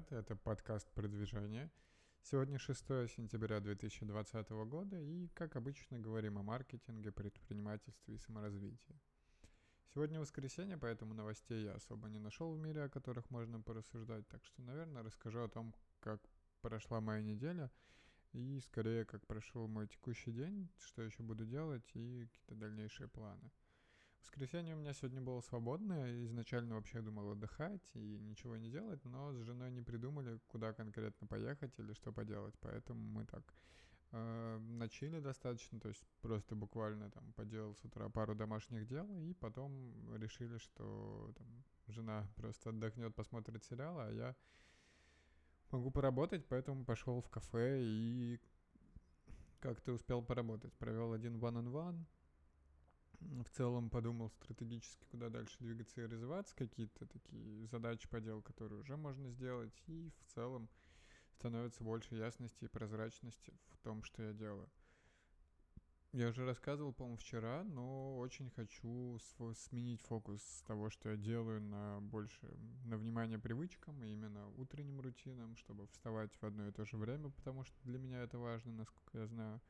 привет! Это подкаст «Продвижение». Сегодня 6 сентября 2020 года и, как обычно, говорим о маркетинге, предпринимательстве и саморазвитии. Сегодня воскресенье, поэтому новостей я особо не нашел в мире, о которых можно порассуждать, так что, наверное, расскажу о том, как прошла моя неделя и, скорее, как прошел мой текущий день, что еще буду делать и какие-то дальнейшие планы. Воскресенье у меня сегодня было свободное. Изначально вообще думал отдыхать и ничего не делать, но с женой не придумали, куда конкретно поехать или что поделать. Поэтому мы так э, начали достаточно, то есть просто буквально там поделал с утра пару домашних дел, и потом решили, что там, жена просто отдохнет, посмотрит сериал, а я могу поработать, поэтому пошел в кафе и как-то успел поработать. Провел один one-on-one, -on -one, в целом подумал стратегически, куда дальше двигаться и развиваться, какие-то такие задачи по делу, которые уже можно сделать, и в целом становится больше ясности и прозрачности в том, что я делаю. Я уже рассказывал, по-моему, вчера, но очень хочу сменить фокус с того, что я делаю, на больше на внимание привычкам, и именно утренним рутинам, чтобы вставать в одно и то же время, потому что для меня это важно, насколько я знаю.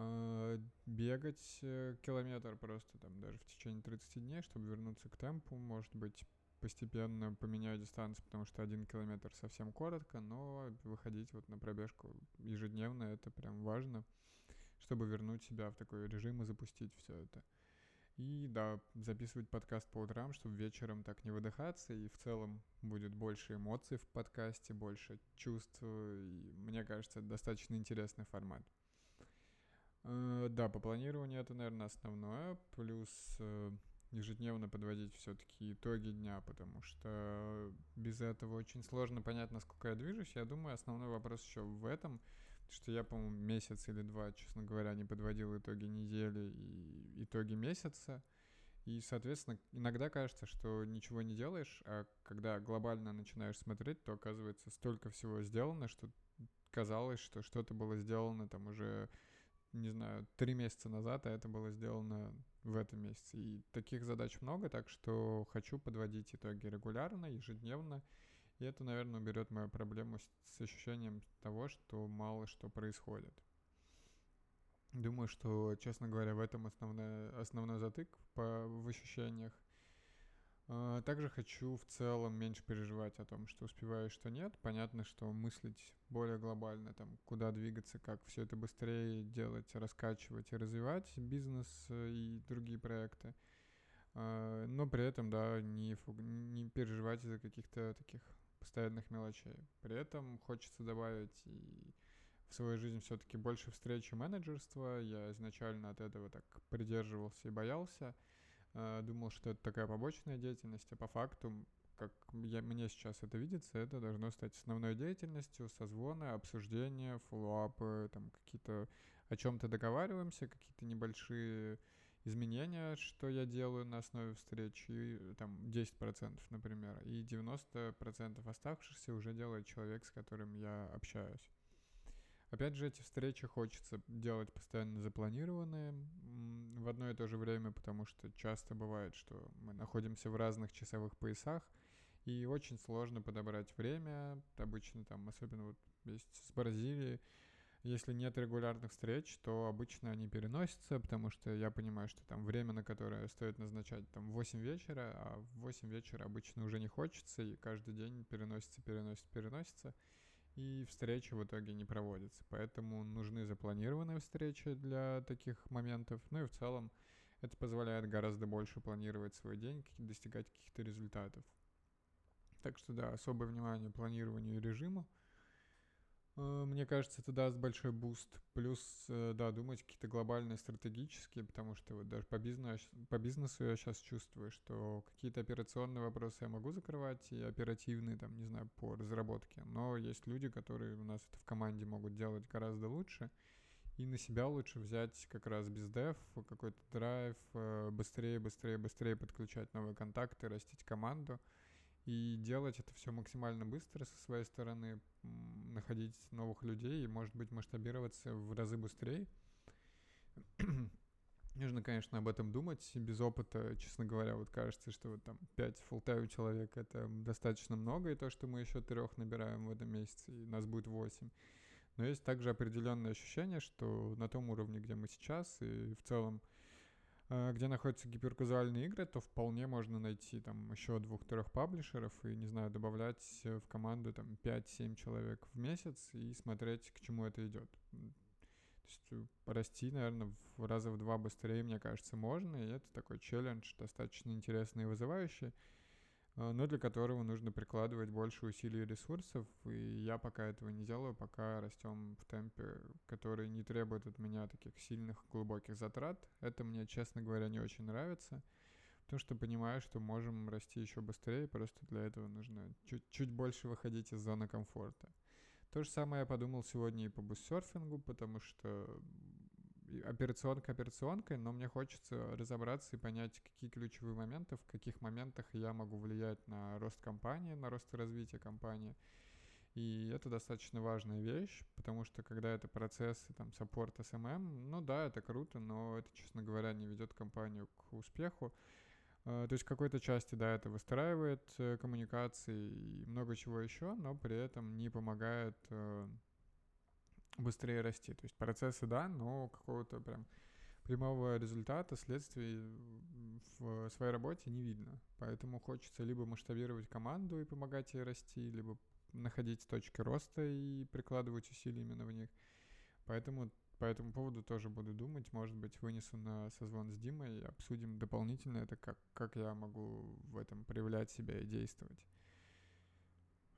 А, бегать э, километр просто там даже в течение 30 дней, чтобы вернуться к темпу, может быть, постепенно поменяю дистанцию, потому что один километр совсем коротко, но выходить вот на пробежку ежедневно это прям важно, чтобы вернуть себя в такой режим и запустить все это. И да, записывать подкаст по утрам, чтобы вечером так не выдыхаться, и в целом будет больше эмоций в подкасте, больше чувств, и мне кажется, это достаточно интересный формат. Э, да, по планированию это, наверное, основное. Плюс э, ежедневно подводить все-таки итоги дня, потому что без этого очень сложно понять, насколько я движусь. Я думаю, основной вопрос еще в этом, что я, по-моему, месяц или два, честно говоря, не подводил итоги недели и итоги месяца. И, соответственно, иногда кажется, что ничего не делаешь, а когда глобально начинаешь смотреть, то оказывается столько всего сделано, что казалось, что что-то было сделано там уже не знаю, три месяца назад, а это было сделано в этом месяце. И таких задач много, так что хочу подводить итоги регулярно, ежедневно. И это, наверное, уберет мою проблему с, ощущением того, что мало что происходит. Думаю, что, честно говоря, в этом основной, основной затык по, в ощущениях. А, также хочу в целом меньше переживать о том, что успеваю, что нет. Понятно, что мыслить более глобально, там, куда двигаться, как все это быстрее делать, раскачивать и развивать бизнес э, и другие проекты. А, но при этом, да, не, не переживать из-за каких-то таких постоянных мелочей. При этом хочется добавить и в свою жизнь все-таки больше встречи менеджерства. Я изначально от этого так придерживался и боялся. Э, думал, что это такая побочная деятельность, а по факту, как я, мне сейчас это видится, это должно стать основной деятельностью, созвоны, обсуждения, фоллоуапы, там какие-то о чем-то договариваемся, какие-то небольшие изменения, что я делаю на основе встреч, и там 10%, например, и 90% оставшихся уже делает человек, с которым я общаюсь. Опять же, эти встречи хочется делать постоянно запланированные в одно и то же время, потому что часто бывает, что мы находимся в разных часовых поясах, и очень сложно подобрать время. Обычно там, особенно вот есть с Бразилией, если нет регулярных встреч, то обычно они переносятся, потому что я понимаю, что там время, на которое стоит назначать, там 8 вечера, а в 8 вечера обычно уже не хочется, и каждый день переносится, переносится, переносится и встречи в итоге не проводятся. Поэтому нужны запланированные встречи для таких моментов. Ну и в целом это позволяет гораздо больше планировать свой день, достигать каких-то результатов. Так что да, особое внимание планированию и режиму. Э, мне кажется, это даст большой boost. Плюс, э, да, думать какие-то глобальные стратегические, потому что вот даже по бизнесу, по бизнесу я сейчас чувствую, что какие-то операционные вопросы я могу закрывать и оперативные, там, не знаю, по разработке. Но есть люди, которые у нас это в команде могут делать гораздо лучше. И на себя лучше взять как раз biz dev, какой-то драйв, э, быстрее, быстрее, быстрее подключать новые контакты, растить команду — и делать это все максимально быстро со своей стороны, находить новых людей и, может быть, масштабироваться в разы быстрее. Нужно, конечно, об этом думать. Без опыта, честно говоря, вот кажется, что вот там 5 full человек — это достаточно много, и то, что мы еще трех набираем в этом месяце, и нас будет 8. Но есть также определенное ощущение, что на том уровне, где мы сейчас, и в целом, где находятся гиперказуальные игры, то вполне можно найти там еще двух-трех паблишеров и, не знаю, добавлять в команду там 5-7 человек в месяц и смотреть, к чему это идет. То есть э, расти, наверное, в раза в два быстрее, мне кажется, можно, и это такой челлендж достаточно интересный и вызывающий. А, но для которого нужно прикладывать больше усилий и ресурсов, и я пока этого не делаю, пока растем в темпе, который не требует от меня таких сильных, глубоких затрат. Это мне, честно говоря, не очень нравится, потому что понимаю, что можем расти еще быстрее, просто для этого нужно чуть-чуть больше выходить из зоны комфорта. То же самое я подумал сегодня и по буссерфингу, потому что операционка операционкой, но мне хочется разобраться и понять, какие ключевые моменты, в каких моментах я могу влиять на рост компании, на рост и развитие компании. И это достаточно важная вещь, потому что когда это процессы, там, саппорт, SMM, ну да, это круто, но это, честно говоря, не ведет компанию к успеху. А, то есть в какой-то части, да, это выстраивает э, коммуникации и много чего еще, но при этом не помогает э, быстрее расти. То есть процессы, да, но какого-то прям прямого результата, следствий в своей работе не видно. Поэтому хочется либо масштабировать команду и помогать ей расти, либо находить точки роста и прикладывать усилия именно в них. Поэтому по этому поводу тоже буду думать. Может быть, вынесу на созвон с Димой и обсудим дополнительно это, как, как я могу в этом проявлять себя и действовать.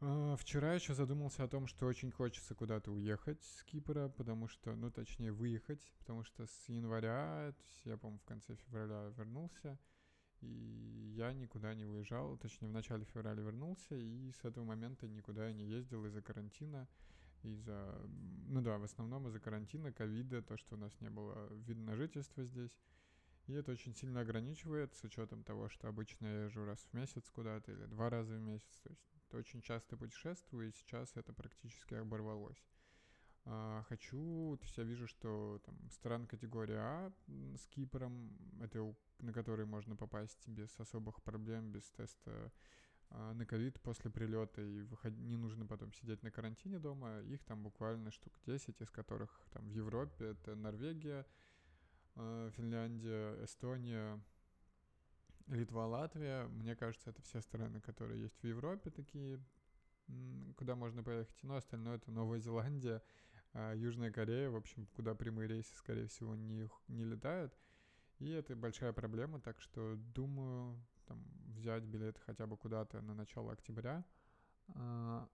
А, вчера еще задумался о том, что очень хочется куда-то уехать с Кипра, потому что, ну, точнее, выехать, потому что с января, то есть я, по-моему, в конце февраля вернулся, и я никуда не уезжал, точнее, в начале февраля вернулся, и с этого момента никуда я не ездил из-за карантина, из-за, ну да, в основном из-за карантина, ковида, то, что у нас не было вида на жительство здесь. И это очень сильно ограничивает с учетом того, что обычно я езжу раз в месяц куда-то или два раза в месяц. То есть очень часто путешествую, и сейчас это практически оборвалось. А, хочу, то есть я вижу, что там стран категории А с Кипром, это на который можно попасть без особых проблем, без теста а, на ковид после прилета, и выход... не нужно потом сидеть на карантине дома. Их там буквально штук 10, из которых там в Европе это Норвегия, а, Финляндия, Эстония, Литва, Латвия, мне кажется, это все страны, которые есть в Европе такие, куда можно поехать. Но остальное это Новая Зеландия, а, Южная Корея, в общем, куда прямые рейсы, скорее всего, не, не летают. И это большая проблема, так что думаю там, взять билет хотя бы куда-то на начало октября, а,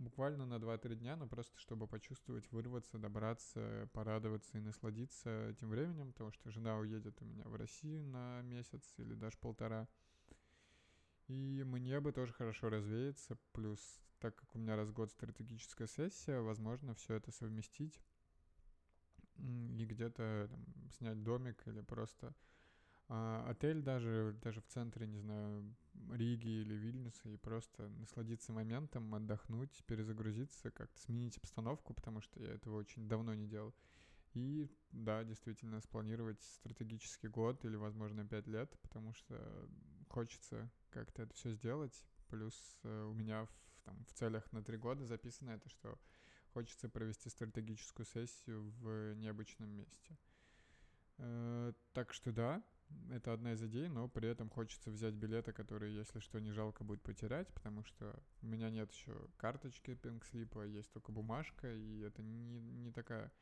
буквально на 2-3 дня, но просто чтобы почувствовать, вырваться, добраться, порадоваться и насладиться этим временем, потому что жена уедет у меня в Россию на месяц или даже полтора. И мне бы тоже хорошо развеяться, плюс так как у меня раз в год стратегическая сессия, возможно, все это совместить и где-то снять домик или просто а, отель даже, даже в центре, не знаю, Риги или Вильнюса и просто насладиться моментом, отдохнуть, перезагрузиться, как-то сменить обстановку, потому что я этого очень давно не делал. И да, действительно, спланировать стратегический год или, возможно, пять лет, потому что хочется как-то это все сделать. Плюс э, у меня в, там, в целях на три года записано это, что хочется провести стратегическую сессию в необычном месте. Э, так что да, это одна из идей, но при этом хочется взять билеты, которые, если что, не жалко будет потерять, потому что у меня нет еще карточки пинкслипа, есть только бумажка, и это не, не такая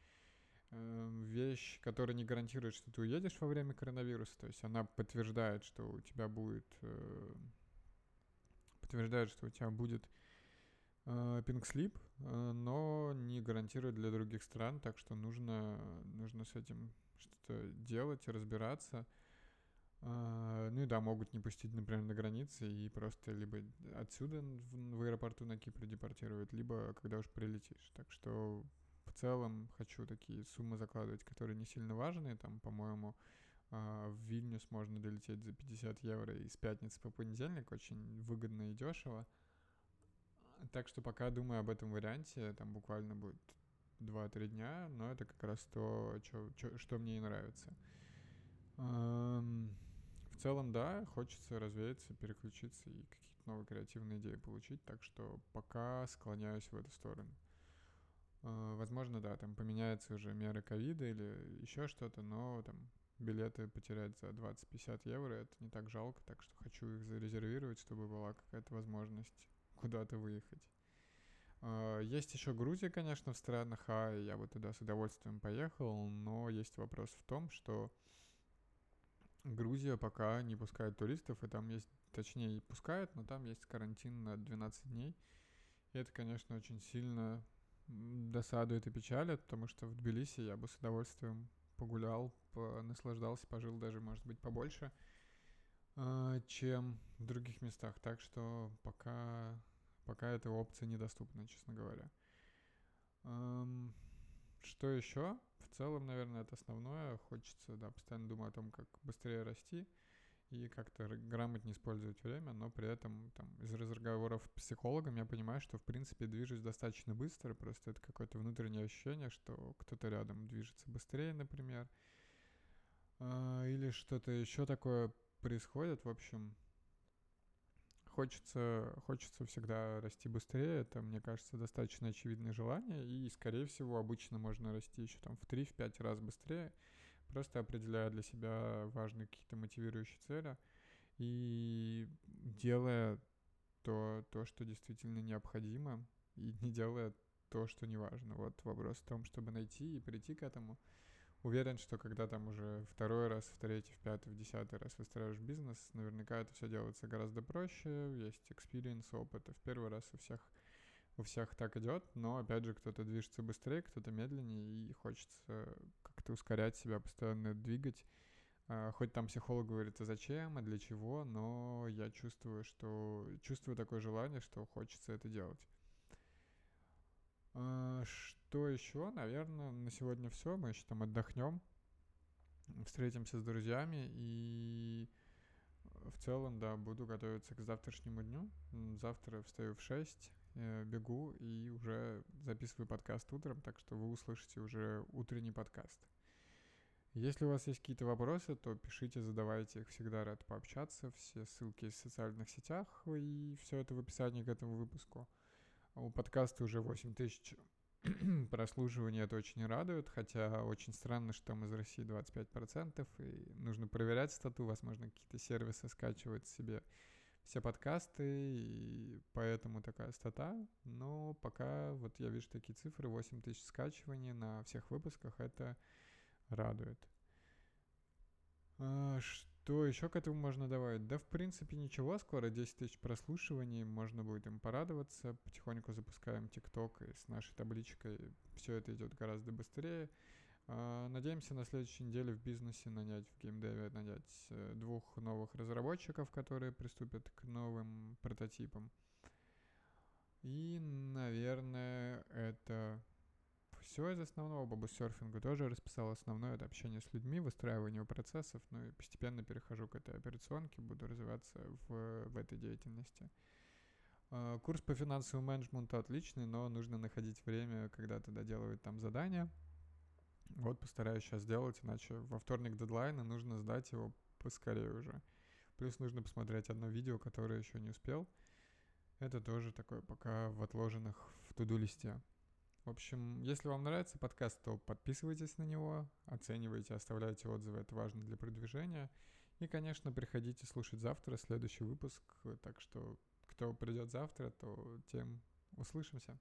э, вещь, которая не гарантирует, что ты уедешь во время коронавируса, то есть она подтверждает, что у тебя будет... Э, подтверждает, что у тебя будет э, пинкслип, э, но не гарантирует для других стран, так что нужно, нужно с этим что-то делать, разбираться. А, ну и да, могут не пустить, например, на границе и просто либо отсюда в, аэропорту на Кипре депортировать, либо когда уж прилетишь. Так что в целом хочу такие суммы закладывать, которые не сильно важные. Там, по-моему, а, в Вильнюс можно долететь за 50 евро и с пятницы по понедельник очень выгодно и дешево. Так что пока думаю об этом варианте, там буквально будет 2-3 дня, но это как раз то, чё, чё, что мне и нравится. В целом, да, хочется развеяться, переключиться и какие-то новые креативные идеи получить, так что пока склоняюсь в эту сторону. А, возможно, да, там поменяются уже меры ковида или еще что-то, но там билеты потерять за 20-50 евро, это не так жалко, так что хочу их зарезервировать, чтобы была какая-то возможность куда-то выехать. А, есть еще Грузия, конечно, в странах А, я бы туда с удовольствием поехал, но есть вопрос в том, что Грузия пока не пускает туристов, и там есть, точнее, пускает, но там есть карантин на 12 дней. И это, конечно, очень сильно досадует и печалит, потому что в Тбилиси я бы с удовольствием погулял, наслаждался, пожил даже, может быть, побольше, а, чем в других местах. Так что пока, пока эта опция недоступна, честно говоря. Что еще? В целом, наверное, это основное. Хочется, да, постоянно думать о том, как быстрее расти и как-то грамотнее использовать время, но при этом там, из разговоров с психологом я понимаю, что в принципе движусь достаточно быстро, просто это какое-то внутреннее ощущение, что кто-то рядом движется быстрее, например, а, или что-то еще такое происходит, в общем, хочется, хочется всегда расти быстрее, это, мне кажется, достаточно очевидное желание, и, скорее всего, обычно можно расти еще там в 3-5 раз быстрее, просто определяя для себя важные какие-то мотивирующие цели и делая то, то, что действительно необходимо, и не делая то, что не важно. Вот вопрос в том, чтобы найти и прийти к этому. Уверен, что когда там уже второй раз, в третий, в пятый, в десятый раз выстраиваешь бизнес, наверняка это все делается гораздо проще, есть experience, опыт, и в первый раз у всех у всех так идет, но опять же кто-то движется быстрее, кто-то медленнее, и хочется как-то ускорять себя, постоянно двигать. А, хоть там психолог говорит, а зачем, а для чего, но я чувствую, что чувствую такое желание, что хочется это делать. А, что еще? Наверное, на сегодня все. Мы еще там отдохнем, встретимся с друзьями и в целом, да, буду готовиться к завтрашнему дню. Завтра встаю в 6, э, бегу и уже записываю подкаст утром, так что вы услышите уже утренний подкаст. Если у вас есть какие-то вопросы, то пишите, задавайте их, всегда рад пообщаться. Все ссылки в социальных сетях и все это в описании к этому выпуску. У подкаста уже 8 тысяч прослушиваний, это очень радует, хотя очень странно, что там из России 25%, и нужно проверять стату, возможно, какие-то сервисы скачивать себе все подкасты, и поэтому такая стата. Но пока вот я вижу такие цифры, 8 тысяч скачиваний на всех выпусках, это радует. Что еще к этому можно добавить? Да, в принципе, ничего, скоро 10 тысяч прослушиваний, можно будет им порадоваться. Потихоньку запускаем ТикТок, и с нашей табличкой все это идет гораздо быстрее. А, надеемся на следующей неделе в бизнесе нанять, в геймдеве нанять э, двух новых разработчиков, которые приступят к новым прототипам. И, наверное, это все из основного. Бабусерфинга тоже расписал основное это общение с людьми, выстраивание процессов, ну и постепенно перехожу к этой операционке, буду развиваться в, в этой деятельности. А, курс по финансовому менеджменту отличный, но нужно находить время, когда то доделывать там задания, вот постараюсь сейчас сделать, иначе во вторник дедлайн, и нужно сдать его поскорее уже. Плюс нужно посмотреть одно видео, которое еще не успел. Это тоже такое пока в отложенных в туду-листе. В общем, если вам нравится подкаст, то подписывайтесь на него, оценивайте, оставляйте отзывы, это важно для продвижения. И, конечно, приходите слушать завтра следующий выпуск, так что кто придет завтра, то тем услышимся.